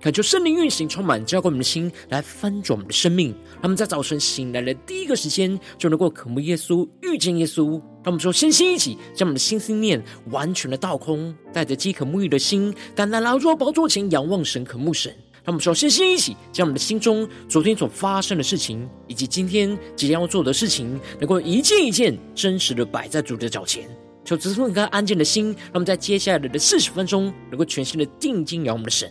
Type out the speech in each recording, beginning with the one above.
恳求圣灵运行，充满浇灌我们的心，来翻转我们的生命。让我们在早晨醒来的第一个时间，就能够渴慕耶稣、遇见耶稣。让我们说，先心一起将我们的心思念完全的倒空，带着饥渴沐浴的心，单单来到宝座前仰望神、渴慕神。让我们说，先心一起将我们的心中昨天所发生的事情，以及今天即将要做的事情，能够一件一件真实的摆在主的脚前。求这份更安静的心，让我们在接下来的四十分钟，能够全心的定睛仰望我们的神。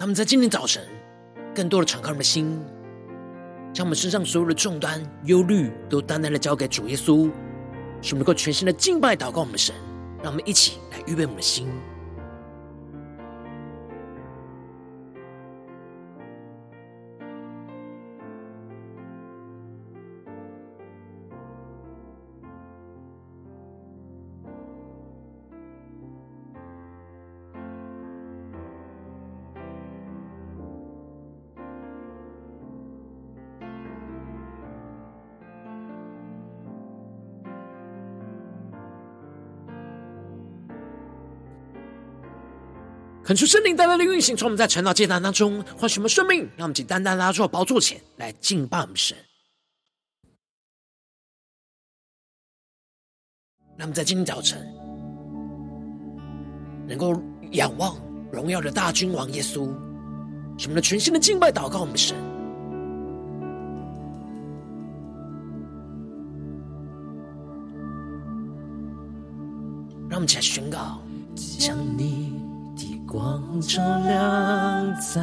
他们在今天早晨，更多的敞开我们的心，将我们身上所有的重担、忧虑，都单单的交给主耶稣，使我们能够全心的敬拜、祷告我们的神。让我们一起来预备我们的心。恳求圣灵带来的运行，从我们在晨祷祭坛当中唤醒我们生命，让我们请单单拉出宝座前来敬拜我们神。让我们在今天早晨能够仰望荣耀的大君王耶稣，使我们的全新的敬拜祷告我们的神。让我们起来宣告，将你。光照亮在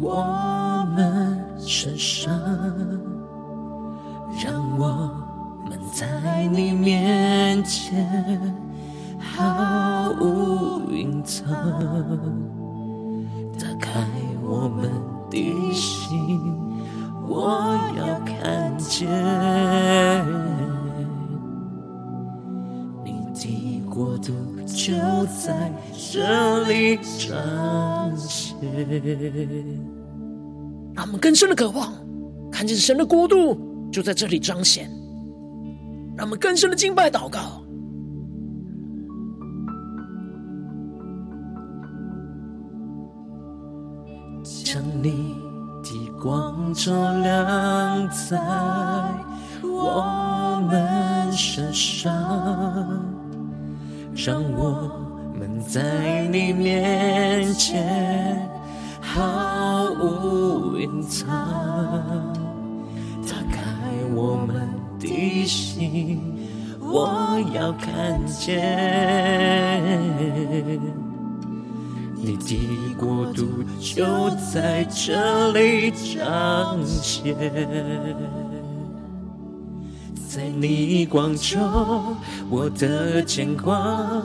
我们身上，让我们在你面前毫无隐藏。打开我们的心，我要看见你的国度。就在这里彰显，让我们更深的渴望看见神的国度就在这里彰显，让我们更深的敬拜祷告，将你的光照亮在我们身上。让我在你面前毫无隐藏，打开我们的心，我要看见你的国度就在这里彰显。在你光中，我的牵挂，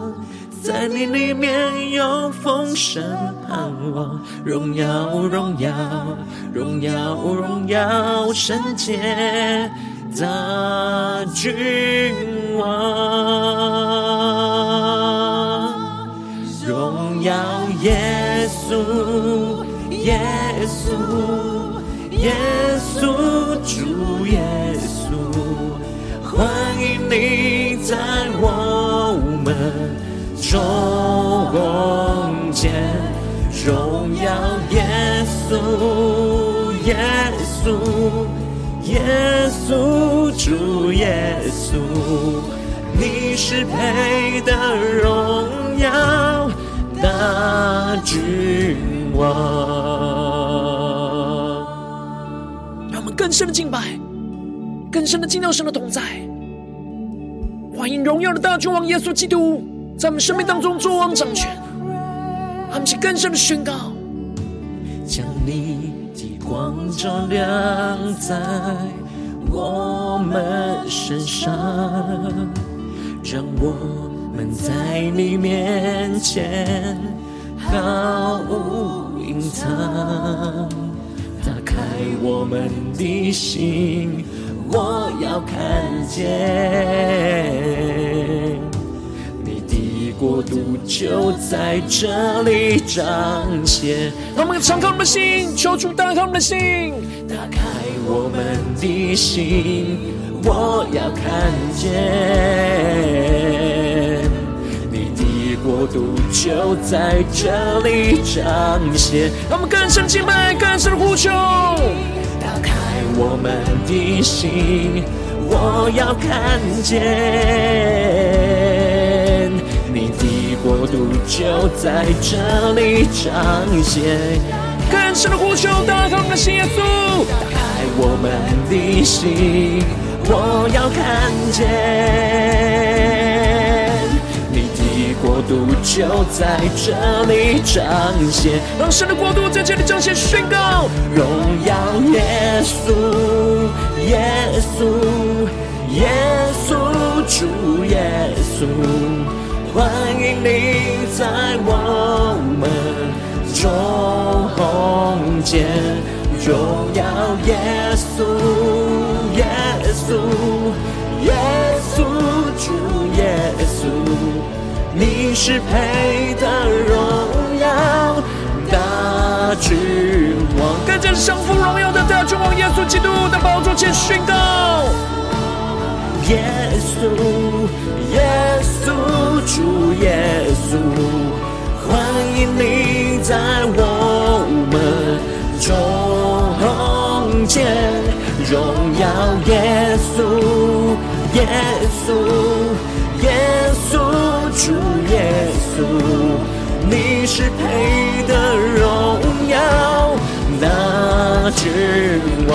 在你里面有丰盛盼望，荣耀荣耀荣耀荣耀圣洁大君王，荣耀耶稣耶稣耶稣主耶稣。欢迎你在我们中间，荣耀耶稣，耶稣，耶稣，主耶稣，你是配得荣耀大君王。让我们更深的敬拜，更深的敬到神的同在。欢迎荣耀的大君王耶稣基督在我们生命当中作王掌权。他们是更深的宣告，将你的光照亮在我们身上，让我们在你面前毫无隐藏。打开我们的心，我要看见。国度就在这里彰显。让我们敞开我们的心，求主打开我们的心，打开我们的心，我要看见你的国度就在这里彰显。让我们更深敬拜，更深的呼求，打开我们的心，我要看见。你的国度就在这里彰显，更深的呼求，打开我们的心，耶稣，打开我们的心，我要看见你的国度就在这里彰显，让神的国度在这里彰显，宣告荣耀耶稣，耶稣，耶稣，主耶稣。欢迎你在我们中间，荣耀耶稣，耶稣，耶稣，主耶稣，你是配得荣耀大君王，更加是降服荣耀的大君王耶稣基督的宝座前宣告。耶稣，耶稣，主耶稣，欢迎你在我们中间，荣耀耶稣，耶稣，耶稣，主耶稣，你是配得荣耀那君王，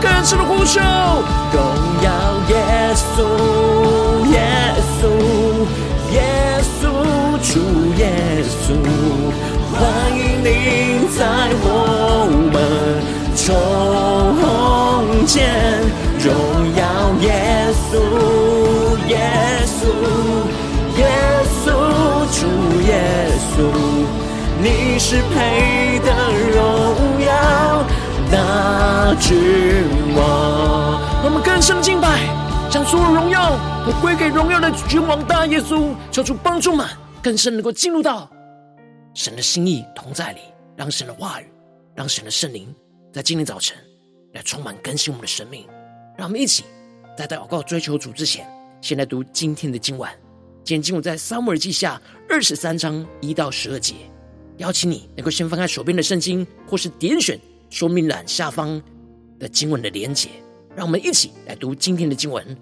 更深的呼求，荣耀。耶稣，耶稣，耶稣，主耶稣，欢迎你在我们中间，荣耀耶稣，耶稣，耶稣，主耶稣，你是配得荣君王。我们更深敬拜。将所有荣耀都归给荣耀的君王大耶稣，求主帮助们更深能够进入到神的心意同在里，让神的话语，让神的圣灵在今天早晨来充满更新我们的生命。让我们一起在祷告追求主之前，先来读今天的经文。今天经文在撒母耳记下二十三章一到十二节。邀请你能够先翻开手边的圣经，或是点选说明栏下方的经文的连结。让我们一起来读今天的经文，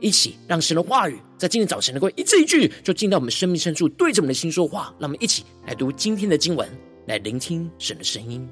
一起让神的话语在今天早晨能够一字一句就进到我们生命深处，对着我们的心说话。让我们一起来读今天的经文，来聆听神的声音。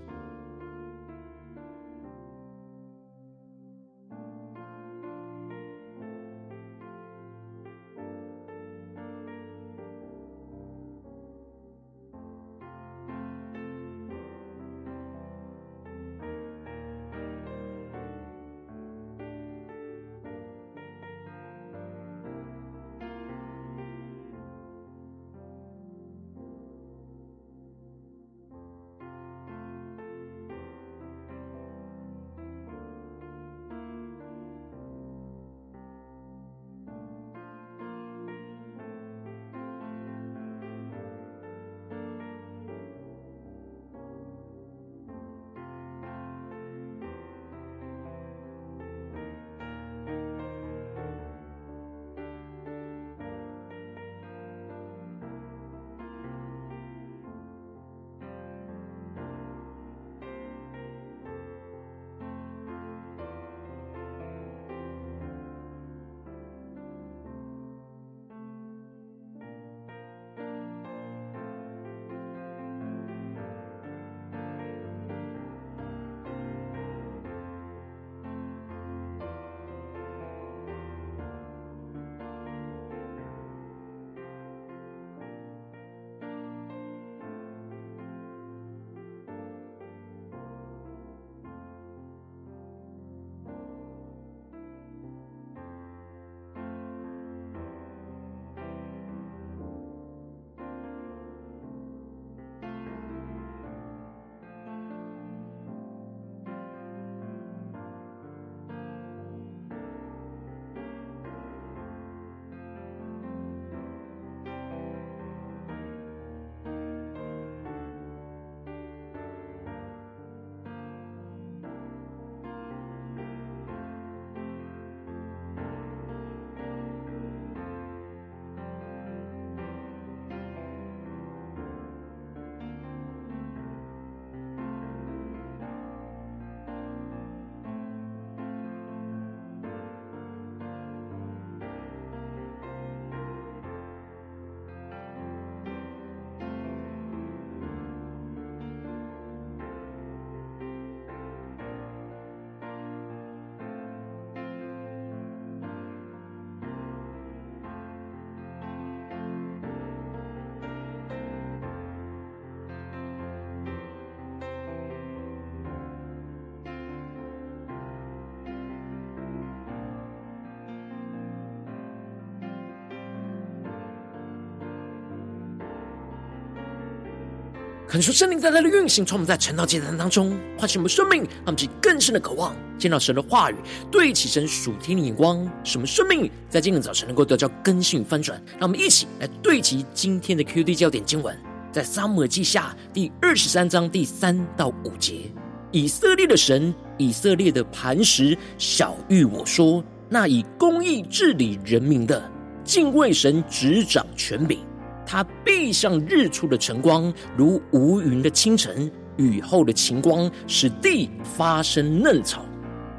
可能说圣灵在他的运行，从我们在晨祷祭坛当中唤醒我们生命，让我们更深的渴望见到神的话语，对齐神属天的眼光，使我们生命在今天早晨能够得到更新与翻转。让我们一起来对齐今天的 QD 焦点经文，在撒母耳记下第二十三章第三到五节：以色列的神，以色列的磐石，晓諭我说：那以公义治理人民的，敬畏神，执掌权柄。他必像日出的晨光，如无云的清晨，雨后的晴光，使地发生嫩草。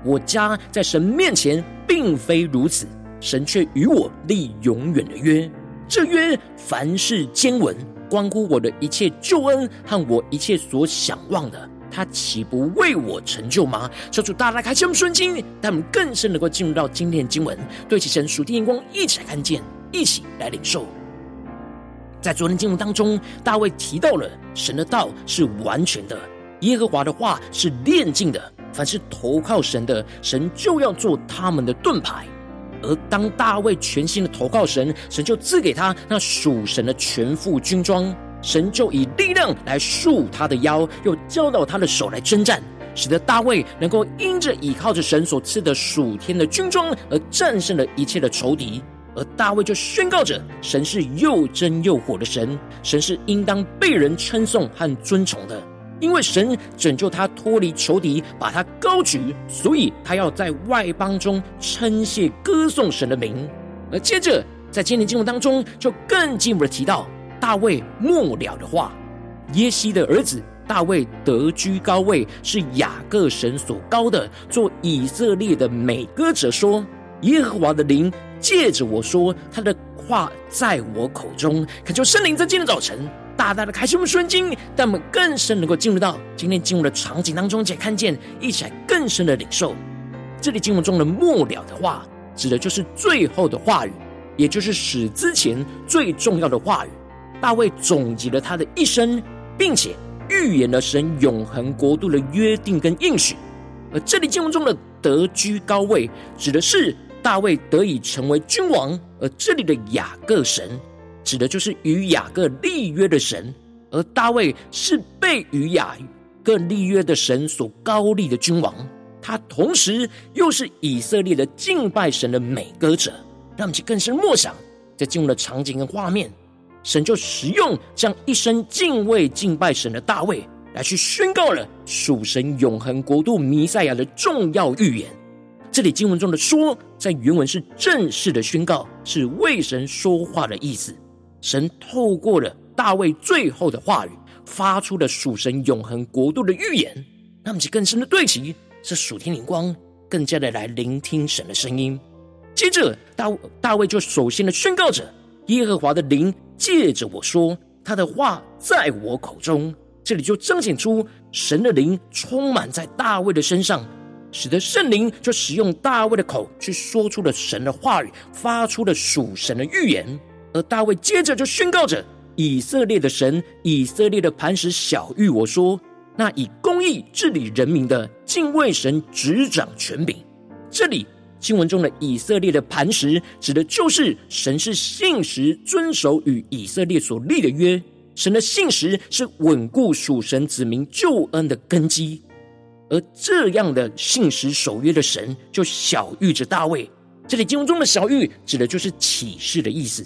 我家在神面前并非如此，神却与我立永远的约。这约凡事坚稳，关乎我的一切救恩和我一切所想望的，他岂不为我成就吗？求主大大开启我们顺经，让我们更深能够进入到今天的经文，对齐神属天眼光，一起来看见，一起来领受。在昨天经文当中，大卫提到了神的道是完全的，耶和华的话是炼净的。凡是投靠神的，神就要做他们的盾牌。而当大卫全心的投靠神，神就赐给他那属神的全副军装，神就以力量来束他的腰，又教导他的手来征战，使得大卫能够因着倚靠着神所赐的属天的军装，而战胜了一切的仇敌。而大卫就宣告着：神是又真又火的神，神是应当被人称颂和尊崇的，因为神拯救他脱离仇敌，把他高举，所以他要在外邦中称谢歌颂神的名。而接着在今天经文当中，就更进一步的提到大卫末了的话：耶西的儿子大卫得居高位，是雅各神所高的，做以色列的美歌者说。耶和华的灵借着我说，他的话在我口中。恳求圣灵在今天早晨大大的开启我们顺经，让我们更深能够进入到今天经文的场景当中，且看见一起来更深的领受。这里经文中的末了的话，指的就是最后的话语，也就是死之前最重要的话语。大卫总结了他的一生，并且预言了神永恒国度的约定跟应许。而这里经文中的得居高位，指的是。大卫得以成为君王，而这里的雅各神指的就是与雅各立约的神，而大卫是被与雅各立约的神所膏立的君王，他同时又是以色列的敬拜神的美歌者。让我们去更深默想，在进入的场景跟画面，神就使用这样一生敬畏敬拜神的大卫，来去宣告了属神永恒国度弥赛亚的重要预言。这里经文中的“说”在原文是正式的宣告，是为神说话的意思。神透过了大卫最后的话语，发出了属神永恒国度的预言。让我们更深的对齐，是属天灵光，更加的来聆听神的声音。接着，大大卫就首先的宣告着：“耶和华的灵借着我说，他的话在我口中。”这里就彰显出神的灵充满在大卫的身上。使得圣灵就使用大卫的口去说出了神的话语，发出了属神的预言。而大卫接着就宣告着：以色列的神，以色列的磐石，小玉我说，那以公义治理人民的，敬畏神，执掌权柄。这里经文中的以色列的磐石，指的就是神是信实遵守与以色列所立的约。神的信实是稳固属神子民救恩的根基。而这样的信实守约的神，就晓諭着大卫。这里经文中的小玉，指的就是启示的意思。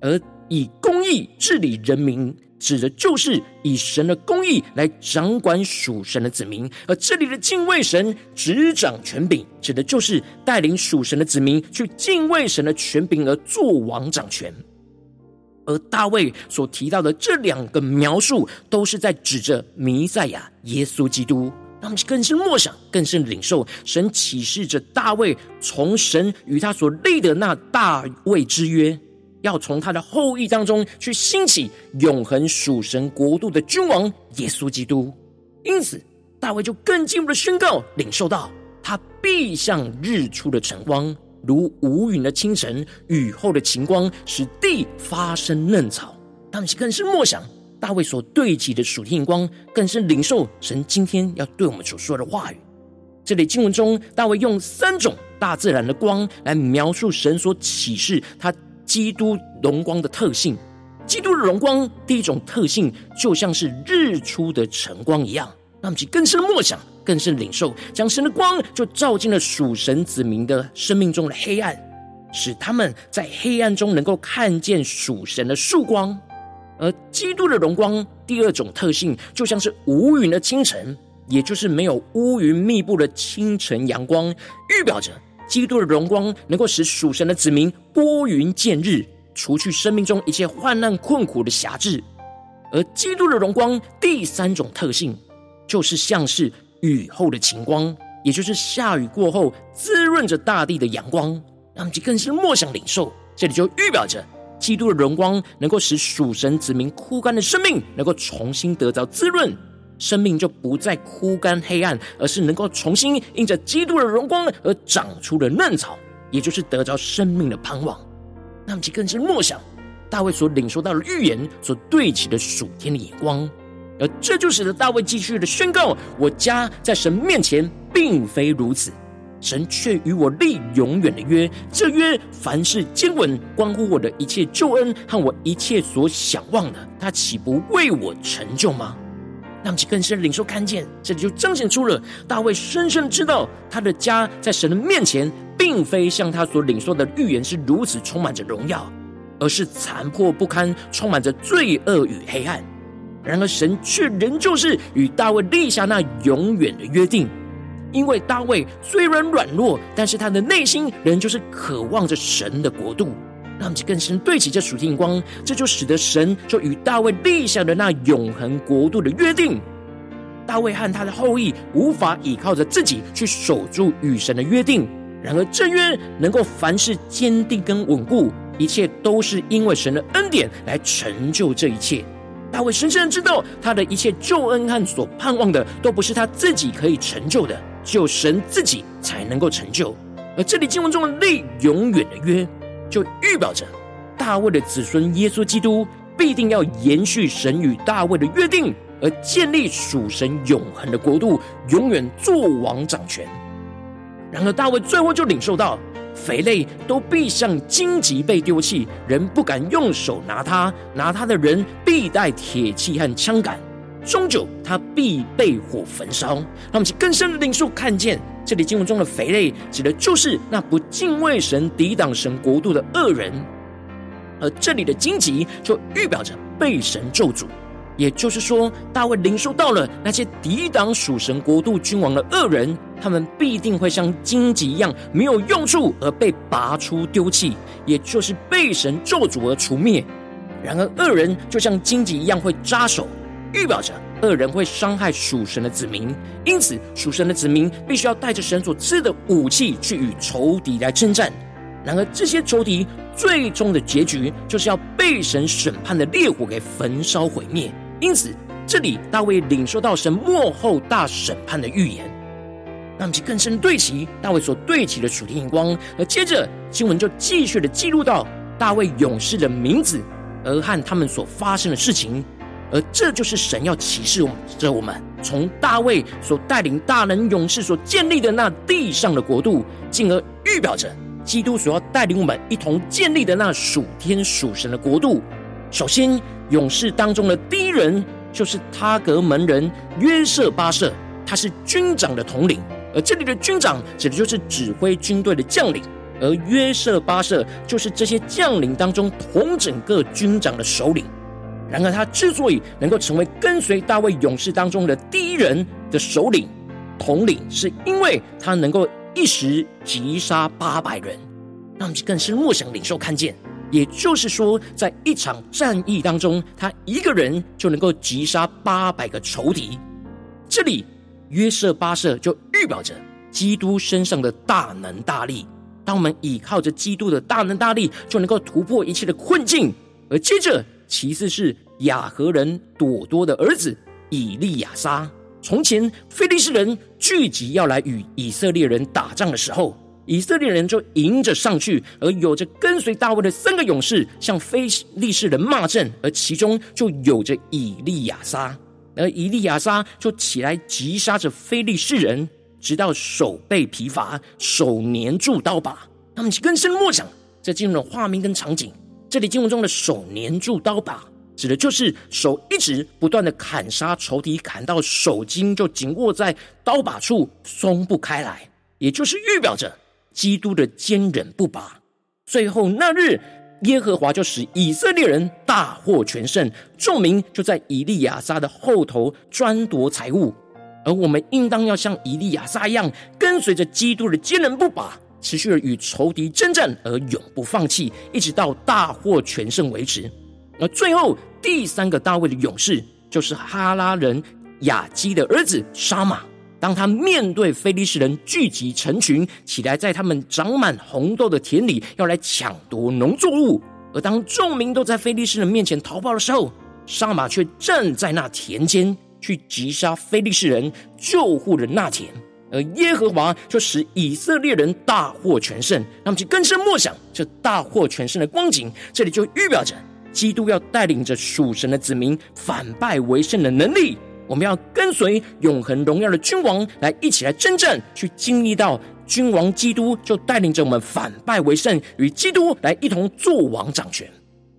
而以公义治理人民，指的就是以神的公义来掌管属神的子民。而这里的敬畏神、执掌权柄，指的就是带领属神的子民去敬畏神的权柄而做王掌权。而大卫所提到的这两个描述，都是在指着弥赛亚耶稣基督。让我们更深默想，更深领受神启示着大卫从神与他所立的那大卫之约，要从他的后裔当中去兴起永恒属神国度的君王耶稣基督。因此，大卫就更进一步的宣告，领受到他必像日出的晨光，如无云的清晨，雨后的晴光，使地发生嫩草。让我们更深默想。大卫所对齐的属天光，更是领受神今天要对我们所说的话语。这里经文中，大卫用三种大自然的光来描述神所启示他基督荣光的特性。基督的荣光第一种特性，就像是日出的晨光一样，让我们更深默想，更深领受，将神的光就照进了属神子民的生命中的黑暗，使他们在黑暗中能够看见属神的曙光。而基督的荣光第二种特性，就像是无云的清晨，也就是没有乌云密布的清晨阳光，预表着基督的荣光能够使属神的子民拨云见日，除去生命中一切患难困苦的辖制。而基督的荣光第三种特性，就是像是雨后的晴光，也就是下雨过后滋润着大地的阳光，让其更是默想领受。这里就预表着。基督的荣光能够使属神子民枯干的生命能够重新得到滋润，生命就不再枯干黑暗，而是能够重新因着基督的荣光而长出了嫩草，也就是得着生命的盼望。那么，其更是默想大卫所领受到的预言所对齐的属天的眼光，而这就使得大卫继续的宣告：我家在神面前并非如此。神却与我立永远的约，这约凡事坚稳，关乎我的一切救恩和我一切所想望的，他岂不为我成就吗？让其更深领受看见，这里就彰显出了大卫深深知道他的家在神的面前，并非像他所领受的预言是如此充满着荣耀，而是残破不堪，充满着罪恶与黑暗。然而神却仍旧是与大卫立下那永远的约定。因为大卫虽然软弱，但是他的内心仍旧是渴望着神的国度，让我们更深对齐这属天光，这就使得神就与大卫立下的那永恒国度的约定。大卫和他的后裔无法依靠着自己去守住与神的约定，然而这约能够凡事坚定跟稳固，一切都是因为神的恩典来成就这一切。大卫深深知道，他的一切救恩和所盼望的，都不是他自己可以成就的。只有神自己才能够成就，而这里经文中的立永远的约，就预表着大卫的子孙耶稣基督必定要延续神与大卫的约定，而建立属神永恒的国度，永远作王掌权。然而大卫最后就领受到，匪类都必像荆棘被丢弃，人不敢用手拿它，拿它的人必带铁器和枪杆。终究，他必被火焚烧。让我们去更深的领受，看见这里经文中的肥类，指的就是那不敬畏神、抵挡神国度的恶人；而这里的荆棘，就预表着被神咒诅。也就是说，大卫领受到了那些抵挡属神国度君王的恶人，他们必定会像荆棘一样没有用处，而被拔出丢弃，也就是被神咒诅而除灭。然而，恶人就像荆棘一样会扎手。预表着恶人会伤害属神的子民，因此属神的子民必须要带着神所赐的武器去与仇敌来征战。然而，这些仇敌最终的结局就是要被神审判的烈火给焚烧毁灭。因此，这里大卫领受到神幕后大审判的预言，让我们更深对齐大卫所对齐的属天眼光。而接着经文就继续的记录到大卫勇士的名字，而和他们所发生的事情。而这就是神要启示我们，着我们从大卫所带领大能勇士所建立的那地上的国度，进而预表着基督所要带领我们一同建立的那属天属神的国度。首先，勇士当中的第一人就是他格门人约瑟巴设，他是军长的统领。而这里的军长指的就是指挥军队的将领，而约瑟巴设就是这些将领当中统整个军长的首领。然而，他之所以能够成为跟随大卫勇士当中的第一人的首领、统领，是因为他能够一时击杀八百人。让我们更是默想领受看见，也就是说，在一场战役当中，他一个人就能够击杀八百个仇敌。这里约瑟巴设就预表着基督身上的大能大力。当我们倚靠着基督的大能大力，就能够突破一切的困境。而接着。其次是雅何人朵多的儿子以利亚撒。从前非利士人聚集要来与以色列人打仗的时候，以色列人就迎着上去，而有着跟随大卫的三个勇士向非利士人骂阵，而其中就有着以利亚撒，而以利亚撒就起来击杀着非利士人，直到手被疲乏，手黏住刀把。他们更深默想这进入了画面跟场景。这里经文中的手黏住刀把，指的就是手一直不断的砍杀仇敌，砍到手筋就紧握在刀把处，松不开来，也就是预表着基督的坚忍不拔。最后那日，耶和华就使以色列人大获全胜，众民就在以利亚撒的后头专夺财物。而我们应当要像以利亚撒一样，跟随着基督的坚韧不拔，持续的与仇敌征战，而永不放弃，一直到大获全胜为止。而最后第三个大卫的勇士，就是哈拉人亚基的儿子沙马。当他面对非利士人聚集成群起来，在他们长满红豆的田里要来抢夺农作物，而当众民都在非利士人面前逃跑的时候，沙马却站在那田间。去击杀非利士人，救护了那田，而耶和华就使以色列人大获全胜。让我们去更深默想这大获全胜的光景，这里就预表着基督要带领着属神的子民反败为胜的能力。我们要跟随永恒荣耀的君王来一起来征战，去经历到君王基督就带领着我们反败为胜，与基督来一同作王掌权。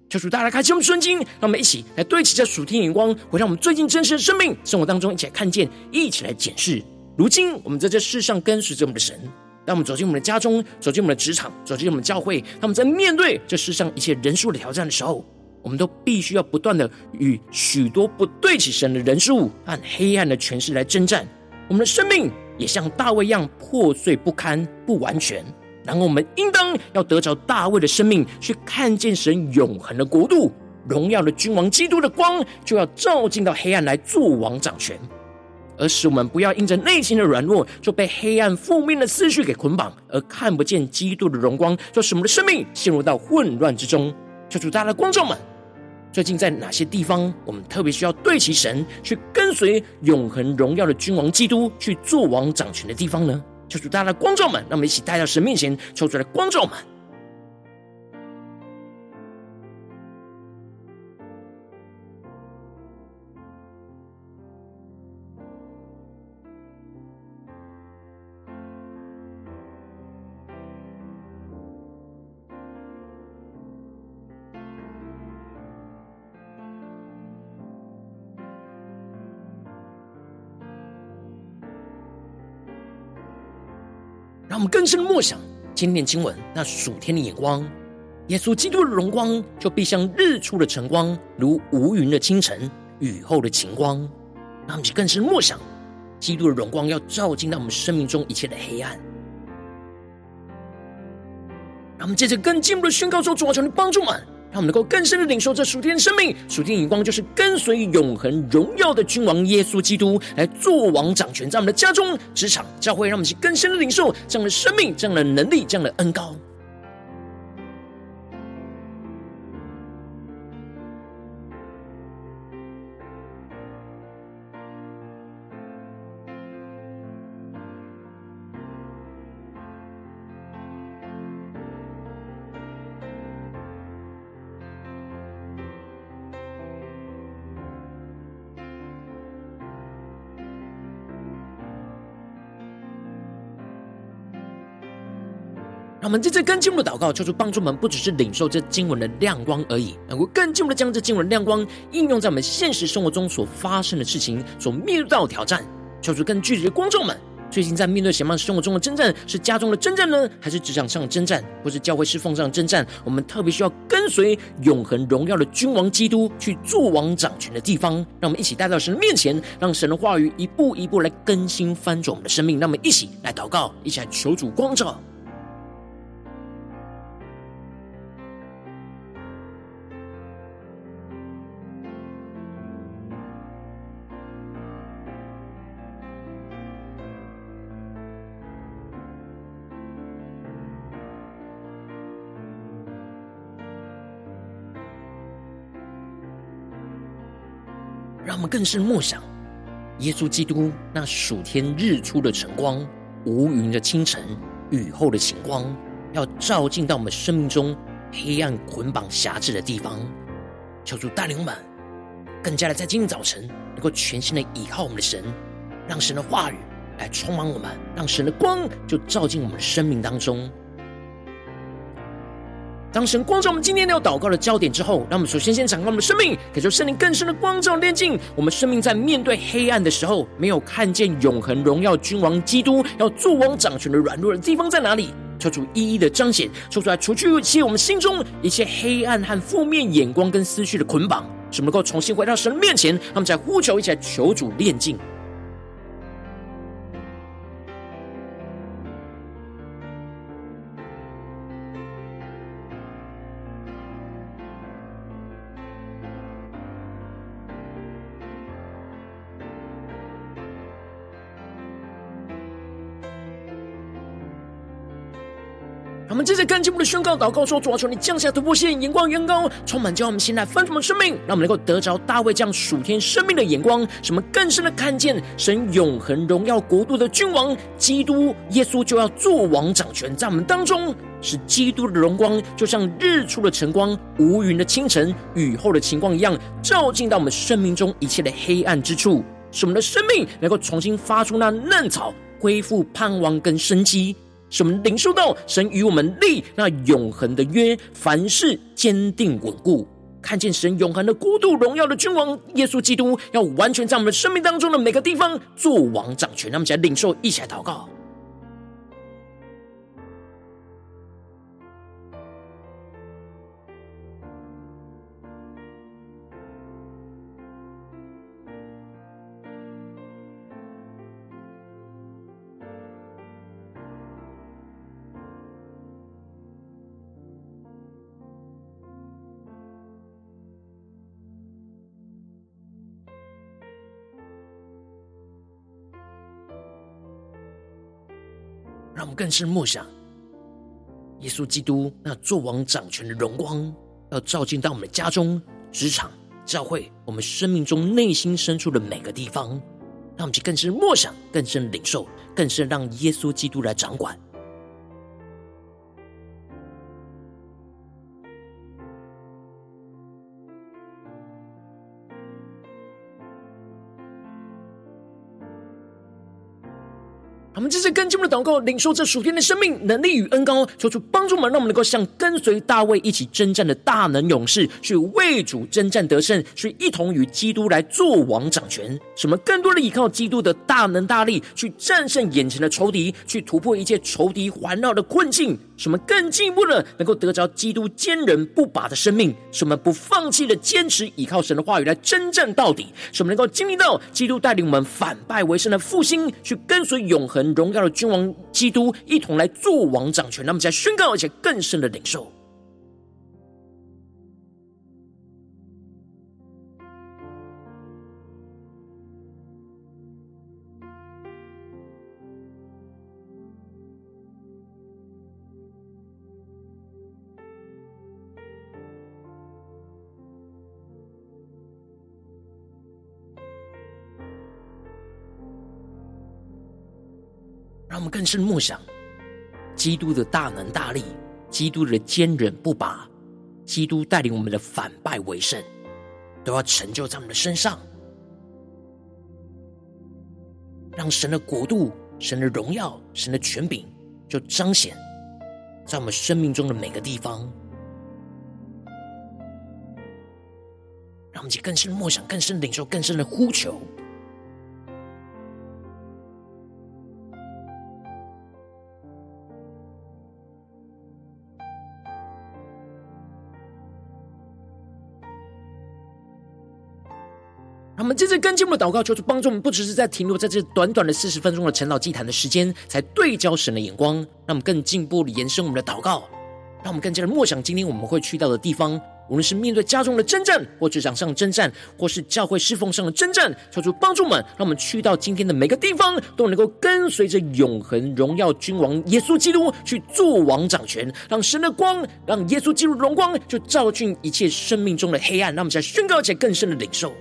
求主大家开启我们的眼睛，让我们一起来对齐这属天眼光，回到我们最近真实的生命生活当中，一起来看见，一起来检视。如今我们在这世上跟随着我们的神，当我们走进我们的家中，走进我们的职场，走进我们的教会，他们在面对这世上一切人数的挑战的时候，我们都必须要不断的与许多不对起神的人数和黑暗的权势来征战。我们的生命也像大卫一样破碎不堪、不完全。然后我们应当要得着大卫的生命，去看见神永恒的国度、荣耀的君王基督的光，就要照进到黑暗来作王掌权，而使我们不要因着内心的软弱，就被黑暗负面的思绪给捆绑，而看不见基督的荣光，就使我们的生命陷入到混乱之中。求主，大家的观众们，最近在哪些地方，我们特别需要对齐神，去跟随永恒荣耀的君王基督去做王掌权的地方呢？求主，大家的观众们，让我们一起带到神面前，求主来观众们。让我们更深的默想今天经文，那属天的眼光，耶稣基督的荣光就必像日出的晨光，如无云的清晨，雨后的晴光。让我们去更深的默想，基督的荣光要照进到我们生命中一切的黑暗。让我们接着更进一步的宣告说：主啊，求你帮助们。让我们能够更深的领受这属天的生命，属天眼光就是跟随永恒荣耀的君王耶稣基督来做王掌权，在我们的家中、职场、教会，让我们去更深的领受这样的生命、这样的能力、这样的恩高。我们在这更进一步的祷告，求主帮助我们，不只是领受这经文的亮光而已，能够更进一步的将这经文亮光应用在我们现实生活中所发生的事情、所面对到的挑战。求主更具体的观众们，最近在面对什么样生活中的征战？是家中的征战呢，还是职场上的征战，或是教会侍奉上的征战？我们特别需要跟随永恒荣耀的君王基督去作王掌权的地方。让我们一起带到神的面前，让神的话语一步一步来更新翻转我们的生命。让我们一起来祷告，一起来求主光照。我们更是默想，耶稣基督那暑天日出的晨光、无云的清晨、雨后的晴光，要照进到我们生命中黑暗捆绑辖制的地方。求主带领我们，更加的在今天早晨能够全新的倚靠我们的神，让神的话语来充满我们，让神的光就照进我们的生命当中。当神光照我们今天要祷告的焦点之后，让我们首先先敞开我们的生命，感受圣灵更深的光照炼净。我们生命在面对黑暗的时候，没有看见永恒荣耀君王基督要作王掌权的软弱的地方在哪里？求主一一的彰显，说出来，除去一切我们心中一切黑暗和负面眼光跟思绪的捆绑，使我们能够重新回到神的面前。让我们再呼求，一起来求主炼净。我们接着更进一步的宣告祷告说：主啊，求你降下突破线，眼光远高，充满叫我们现在丰盛的生命，让我们能够得着大卫这样属天生命的眼光，使我们更深的看见神永恒荣耀国度的君王基督耶稣就要作王掌权在我们当中，使基督的荣光就像日出的晨光、无云的清晨、雨后的晴光一样，照进到我们生命中一切的黑暗之处，使我们的生命能够重新发出那嫩草，恢复盼望跟生机。使我们领受到神与我们立那永恒的约，凡事坚定稳固，看见神永恒的国度荣耀的君王耶稣基督，要完全在我们生命当中的每个地方做王掌权。那么起来领受，一起来祷告。让我们更深默想，耶稣基督那作王掌权的荣光，要照进到我们的家中、职场、教会，我们生命中内心深处的每个地方。让我们去更深默想、更深领受、更深让耶稣基督来掌管。跟进我们的祷告，领受这属天的生命能力与恩高，求主帮助我们，让我们能够像跟随大卫一起征战的大能勇士，去为主征战得胜，去一同与基督来做王掌权。什么更多的依靠基督的大能大力，去战胜眼前的仇敌，去突破一切仇敌环绕的困境。使我们更进一步的能够得着基督坚韧不拔的生命，使我们不放弃的坚持依靠神的话语来征战到底。使我们能够经历到基督带领我们反败为胜的复兴，去跟随永恒。荣耀的君王基督一同来做王掌权，那么在宣告，而且更深的领受。让我们更深默想，基督的大能大力，基督的坚韧不拔，基督带领我们的反败为胜，都要成就在我们的身上，让神的国度、神的荣耀、神的权柄，就彰显在我们生命中的每个地方。让我们去更深的默想，更深领受，更深的呼求。跟进我们的祷告，求主帮助我们，不只是在停留在这短短的四十分钟的晨祷祭坛的时间，才对焦神的眼光，让我们更进一步的延伸我们的祷告，让我们更加的默想今天我们会去到的地方，无论是面对家中的征战，或职场上的征战，或是教会侍奉上的征战，求主帮助我们，让我们去到今天的每个地方，都能够跟随着永恒荣耀君王耶稣基督去做王掌权，让神的光，让耶稣基督的荣光，就照进一切生命中的黑暗，让我们在宣告且更深的领受。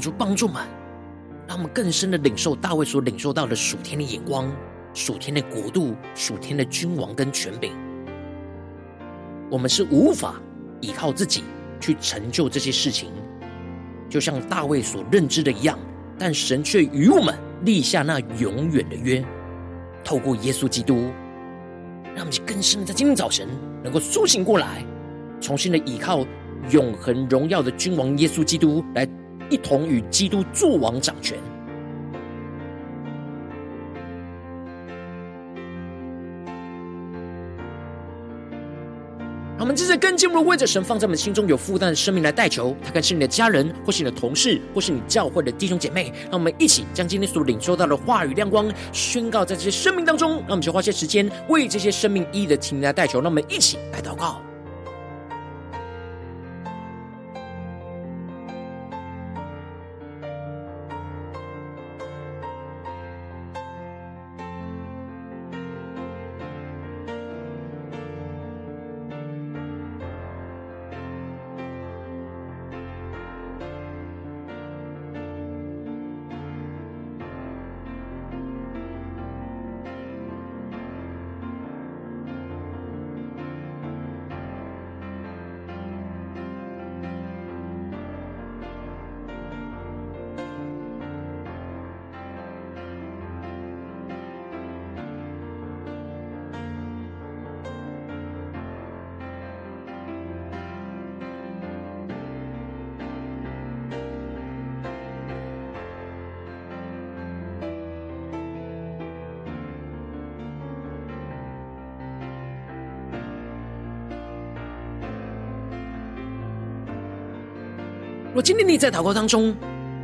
主帮助们，让我们更深的领受大卫所领受到的属天的眼光、属天的国度、属天的君王跟权柄。我们是无法依靠自己去成就这些事情，就像大卫所认知的一样。但神却与我们立下那永远的约，透过耶稣基督，让我们更深的在今天早晨能够苏醒过来，重新的依靠永恒荣耀的君王耶稣基督，来一同与基督作王掌权。我们正在跟进我们为着神放在我们心中有负担的生命来代求，他可是你的家人，或是你的同事，或是你教会的弟兄姐妹。让我们一起将今天所领受到的话语亮光宣告在这些生命当中。让我们就花些时间为这些生命一一的提名来代求。让我们一起来祷告。若今天你在祷告当中，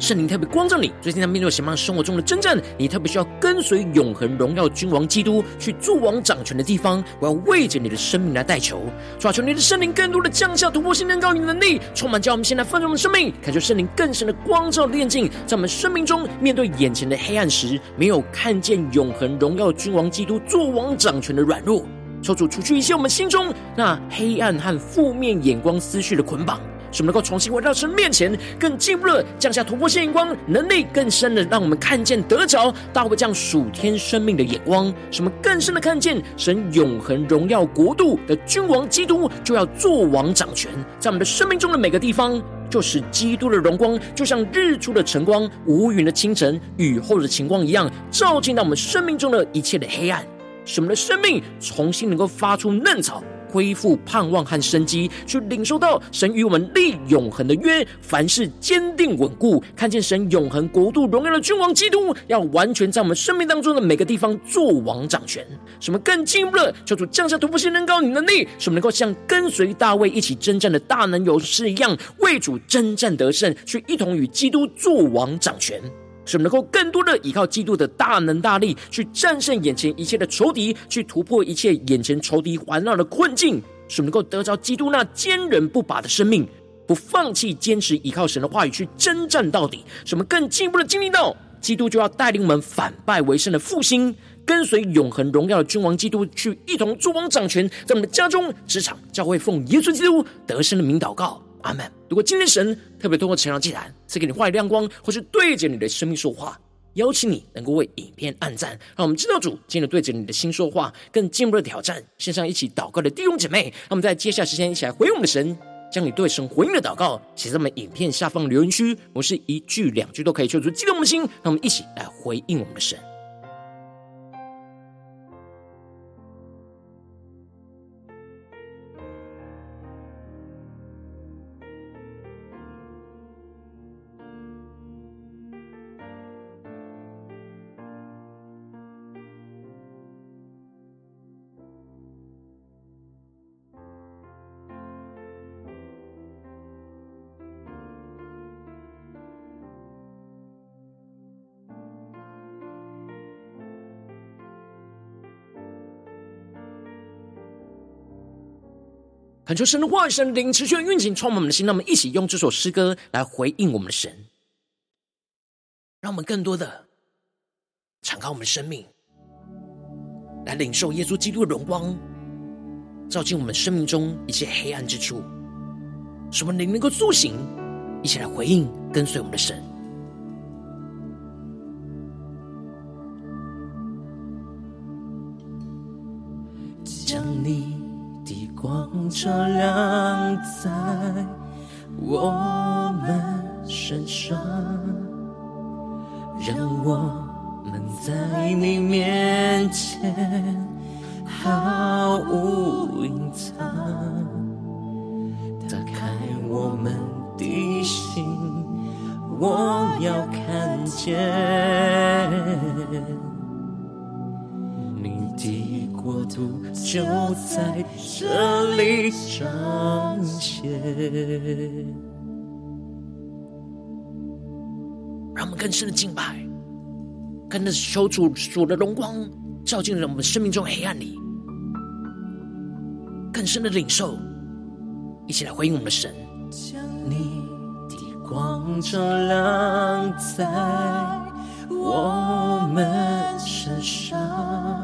圣灵特别光照你，最近在面对什么样生活中的征战，你特别需要跟随永恒荣耀君王基督去做王掌权的地方，我要为着你的生命来代求，求求你的圣灵更多的降下突破性能高你的能力，充满叫我们现在丰盛的生命，感受圣灵更深的光照的炼境，在我们生命中面对眼前的黑暗时，没有看见永恒荣耀君王基督做王掌权的软弱，求主除去一些我们心中那黑暗和负面眼光思绪的捆绑。使我们能够重新回到神面前，更进一步的降下突破性眼光，能力更深的让我们看见得着大卫这样属天生命的眼光，使我们更深的看见神永恒荣耀国度的君王基督就要作王掌权，在我们的生命中的每个地方，就是基督的荣光就像日出的晨光、无云的清晨、雨后的晴光一样，照进到我们生命中的一切的黑暗，使我们的生命重新能够发出嫩草。恢复盼望和生机，去领受到神与我们立永恒的约，凡事坚定稳固，看见神永恒国度荣耀的君王基督，要完全在我们生命当中的每个地方作王掌权。什么更进一步的求主降下突破性能高你能力，使我们能够像跟随大卫一起征战的大能勇士一样，为主征战得胜，去一同与基督作王掌权。使我们能够更多的依靠基督的大能大力，去战胜眼前一切的仇敌，去突破一切眼前仇敌环绕的困境。使我们能够得着基督那坚韧不拔的生命，不放弃坚持依靠神的话语去征战到底。使我们更进一步的经历到，基督就要带领我们反败为胜的复兴，跟随永恒荣耀的君王基督去一同作王掌权，在我们的家中、职场、教会，奉耶稣基督得胜的名祷告。阿门。如果今天神特别透过晨祷祭坛赐给你话语亮光，或是对着你的生命说话，邀请你能够为影片按赞，让我们知道主今天对着你的心说话，更进一步的挑战。线上一起祷告的弟兄姐妹，让我们在接下来时间一起来回应我们的神，将你对神回应的祷告写在我们影片下方留言区，我是一句两句都可以，求主激动的心，让我们一起来回应我们的神。恳求神的话语、神灵持续运行，充满我们的心。让我们一起用这首诗歌来回应我们的神，让我们更多的敞开我们的生命，来领受耶稣基督的荣光，照进我们生命中一切黑暗之处，使我们灵能够苏醒，一起来回应跟随我们的神。照亮在我们身上，让我们在你面前毫无隐藏。打开我们的心，我要看见你的国度就在这里彰显。让我们更深的敬拜，跟着求主主的荣光照进了我们生命中黑暗里，更深的领受。一起来回应我们的神，将你的光照亮在我们身上，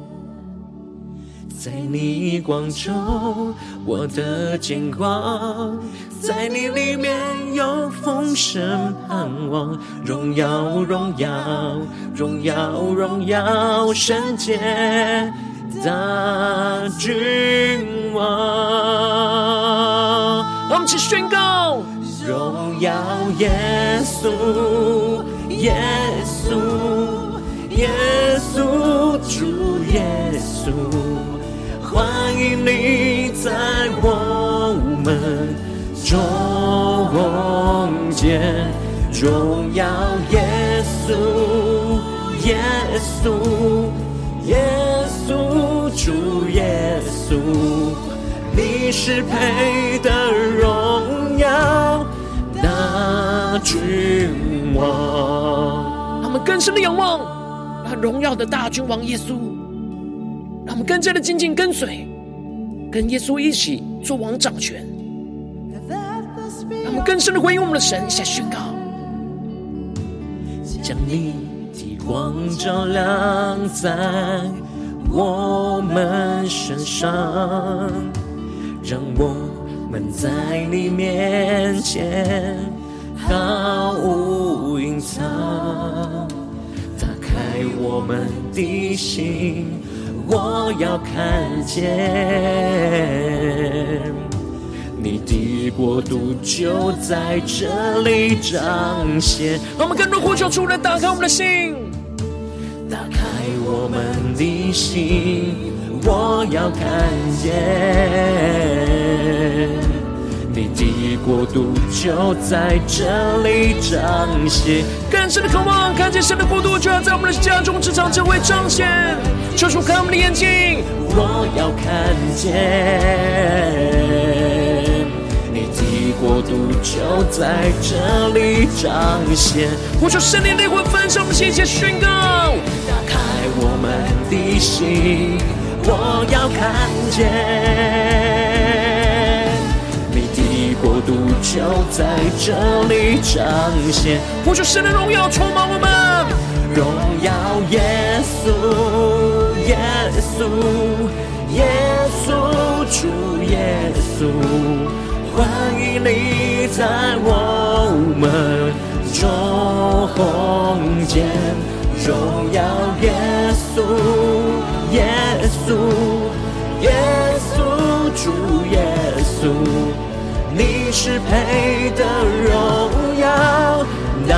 在你光中，我的见光，在你里面有丰盛盼望，荣耀荣耀荣耀荣耀圣洁的君王，我们一起宣告。荣耀耶稣，耶稣，耶稣，主耶稣，你在我们中间。荣耀耶稣，耶稣，耶稣，主耶稣，你是配得荣耀。大君王，让我们更深的仰望那荣耀的大君王耶稣，让我们更加的紧紧跟随，跟耶稣一起做王掌权。让我们更深的回应我们的神，下宣告：将你的光照亮在我们身上，让我。我们在你面前毫无隐藏，打开我们的心，我要看见你的国度就在这里彰显。让我们跟着呼求出来，打开我们的心，打开我们的心。我要看见你的国度就在这里彰显，更深的渴望看见神的国度就要在我们的家中、职场、教会彰显。求主开我们的眼睛，我要看见你的国度就在这里彰显。呼求圣灵的灵魂焚烧我们的心，宣告，打开我们的心。我要看见你的国度就在这里彰显，呼求神的荣耀充满我们，荣耀耶稣，耶稣，耶稣，主耶稣，欢迎你在我们中间，荣耀耶稣。耶稣，耶稣，主耶稣，你是配得荣耀大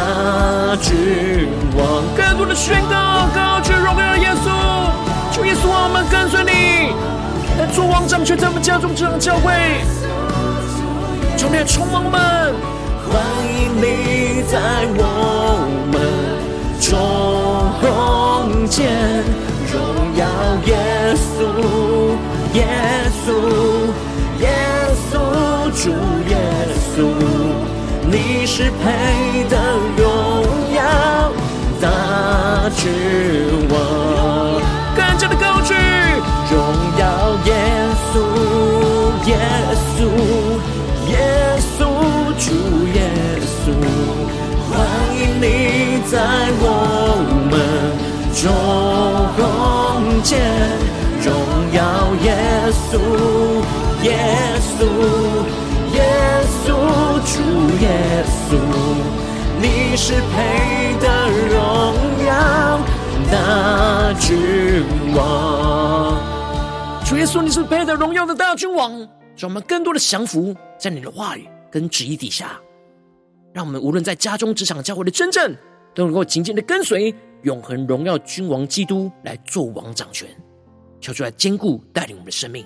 君王。更多的宣告，高举荣耀耶稣，主耶稣，我们跟随你，来做王掌权在我们家中这样教会，求你充满我们，欢迎你在我们中间。荣耀耶稣，耶稣，耶稣，主耶稣，你是配得荣耀、大权柄、更加的高举。荣耀耶稣，耶稣，耶稣，主耶稣，欢迎你在我们中间。荣耀耶稣，耶稣。耶稣，你是配得荣耀的君王。主耶稣，你是配得荣耀的大君王，让我们更多的降服在你的话语跟旨意底下，让我们无论在家中、职场、教会的真正，都能够紧紧的跟随永恒荣耀君王基督来做王掌权，求主来坚固带领我们的生命。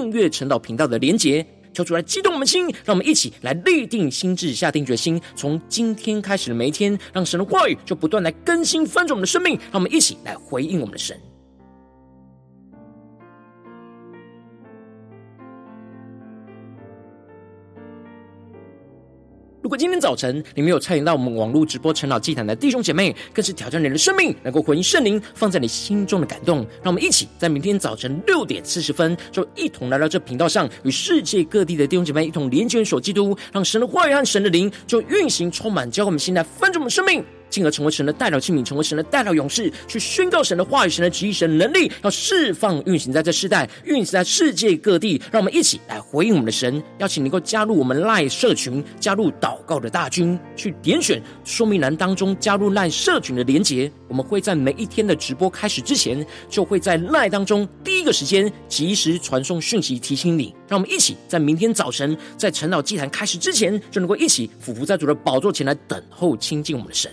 订阅晨祷频道的连结，求主来激动我们心，让我们一起来立定心智，下定决心，从今天开始的每一天，让神的话语就不断来更新翻转我们的生命，让我们一起来回应我们的神。如果今天早晨你没有参与到我们网络直播晨祷祭坛的弟兄姐妹，更是挑战你的生命，能够回应圣灵放在你心中的感动。让我们一起在明天早晨六点四十分，就一同来到这频道上，与世界各地的弟兄姐妹一同连接、所基督，让神的话语和神的灵就运行充满，教会我们现在翻转我们生命。进而成为神的代表器皿，成为神的代表勇士，去宣告神的话语、神的旨意、神能力，要释放运行在这世代，运行在世界各地。让我们一起来回应我们的神，邀请能够加入我们赖社群，加入祷告的大军，去点选说明栏当中加入赖社群的连结。我们会在每一天的直播开始之前，就会在赖当中第一个时间及时传送讯息提醒你。让我们一起在明天早晨在晨祷祭坛开始之前，就能够一起俯伏在主的宝座前来等候亲近我们的神。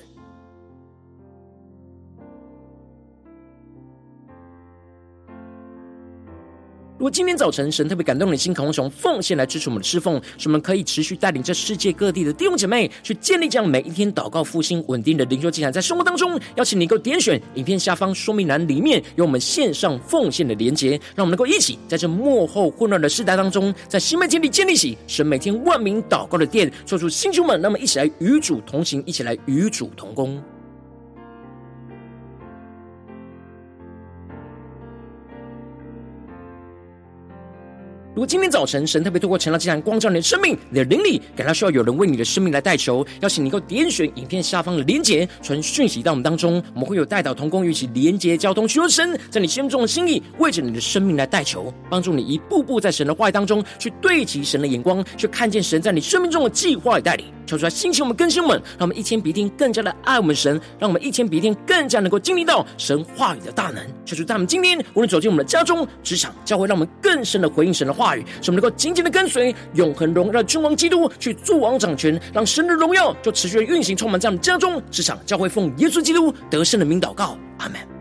如果今天早晨神特别感动你的心，渴望从奉献来支持我们的侍奉，使我们可以持续带领这世界各地的弟兄姐妹去建立这样每一天祷告复兴稳定的灵修祭坛，在生活当中，邀请你能够点选影片下方说明栏里面有我们线上奉献的连结，让我们能够一起在这幕后混乱的世代当中，在新媒体里建立起神每天万名祷告的殿，做出新兄们，那么一起来与主同行，一起来与主同工。如果今天早晨神特别透过晨祷祭坛光照你的生命，你的灵里感到需要有人为你的生命来代求，邀请你能够点选影片下方的连结，传讯息到我们当中，我们会有代祷同工与一起连结交通，求神在你心中的心意，为着你的生命来代求，帮助你一步步在神的话语当中去对齐神的眼光，去看见神在你生命中的计划与带领。求出来兴起我们更新我们，让我们一天比一天更加的爱我们神，让我们一天比一天更加能够经历到神话语的大能。求主在我们今天无论走进我们的家中、职场、教会，让我们更深的回应神的话语。使我们能够紧紧的跟随永恒荣耀君王基督去助王掌权，让神的荣耀就持续的运行，充满在我们家中、职场、教会，奉耶稣基督得胜的名祷告，阿门。